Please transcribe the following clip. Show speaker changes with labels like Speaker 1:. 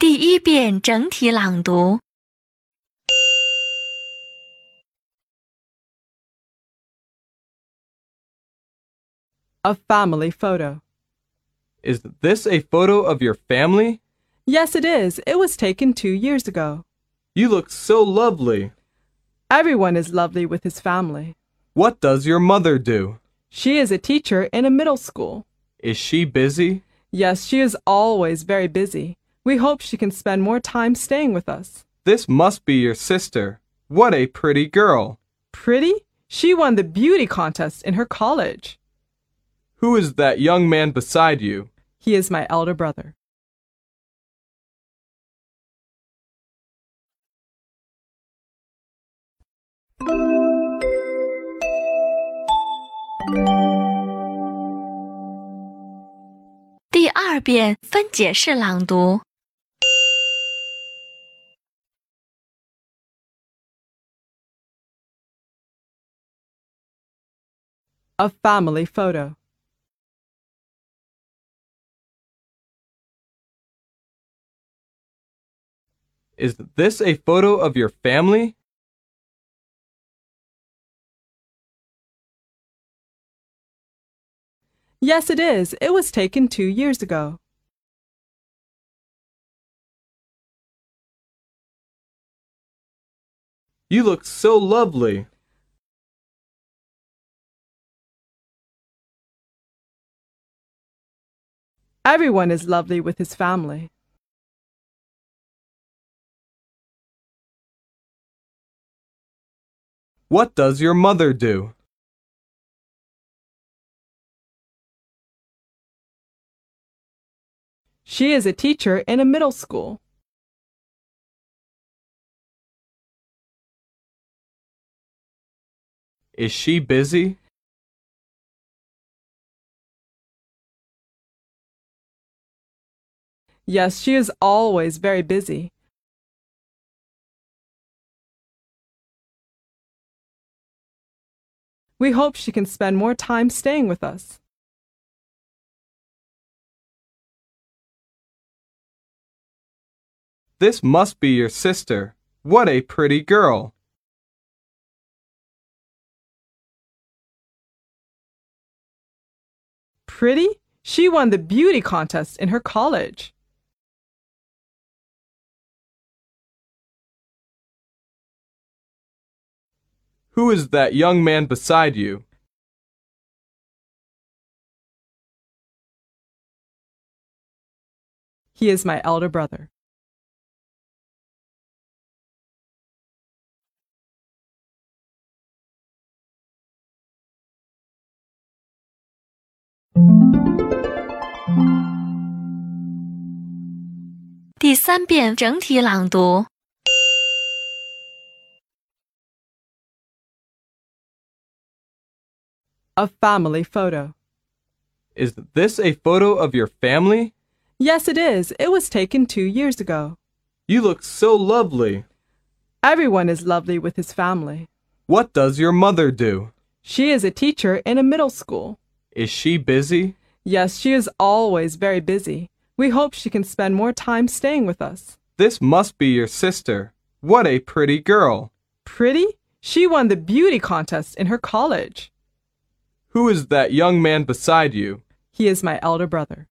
Speaker 1: 第一遍整体朗读。
Speaker 2: A family photo.
Speaker 3: Is this a photo of your family?
Speaker 2: Yes, it is. It was taken two years ago.
Speaker 3: You look so lovely.
Speaker 2: Everyone is lovely with his family.
Speaker 3: What does your mother do?
Speaker 2: She is a teacher in a middle school.
Speaker 3: Is she busy?
Speaker 2: Yes, she is always very busy. We hope she can spend more time staying with us.
Speaker 3: This must be your sister. What a pretty girl.
Speaker 2: Pretty? She won the beauty contest in her college.
Speaker 3: Who is that young man beside you?
Speaker 2: He is my elder brother.
Speaker 1: 第二遍分解式朗读。
Speaker 2: A family photo.
Speaker 3: Is this a photo of your family?
Speaker 2: Yes, it is. It was taken two years ago.
Speaker 3: You look so lovely.
Speaker 2: Everyone is lovely with his family.
Speaker 3: What does your mother do?
Speaker 2: She is a teacher in a middle school.
Speaker 3: Is she busy?
Speaker 2: Yes, she is always very busy. We hope she can spend more time staying with us.
Speaker 3: This must be your sister. What a pretty girl.
Speaker 2: Pretty? She won the beauty contest in her college.
Speaker 3: Who is that young man beside you?
Speaker 2: He is my elder brother.
Speaker 1: 第三遍整体朗读。
Speaker 2: A family photo.
Speaker 3: Is this a photo of your family?
Speaker 2: Yes, it is. It was taken two years ago.
Speaker 3: You look so lovely.
Speaker 2: Everyone is lovely with his family.
Speaker 3: What does your mother do?
Speaker 2: She is a teacher in a middle school.
Speaker 3: Is she busy?
Speaker 2: Yes, she is always very busy. We hope she can spend more time staying with us.
Speaker 3: This must be your sister. What a pretty girl.
Speaker 2: Pretty? She won the beauty contest in her college.
Speaker 3: Who is that young man beside you?
Speaker 2: He is my elder brother.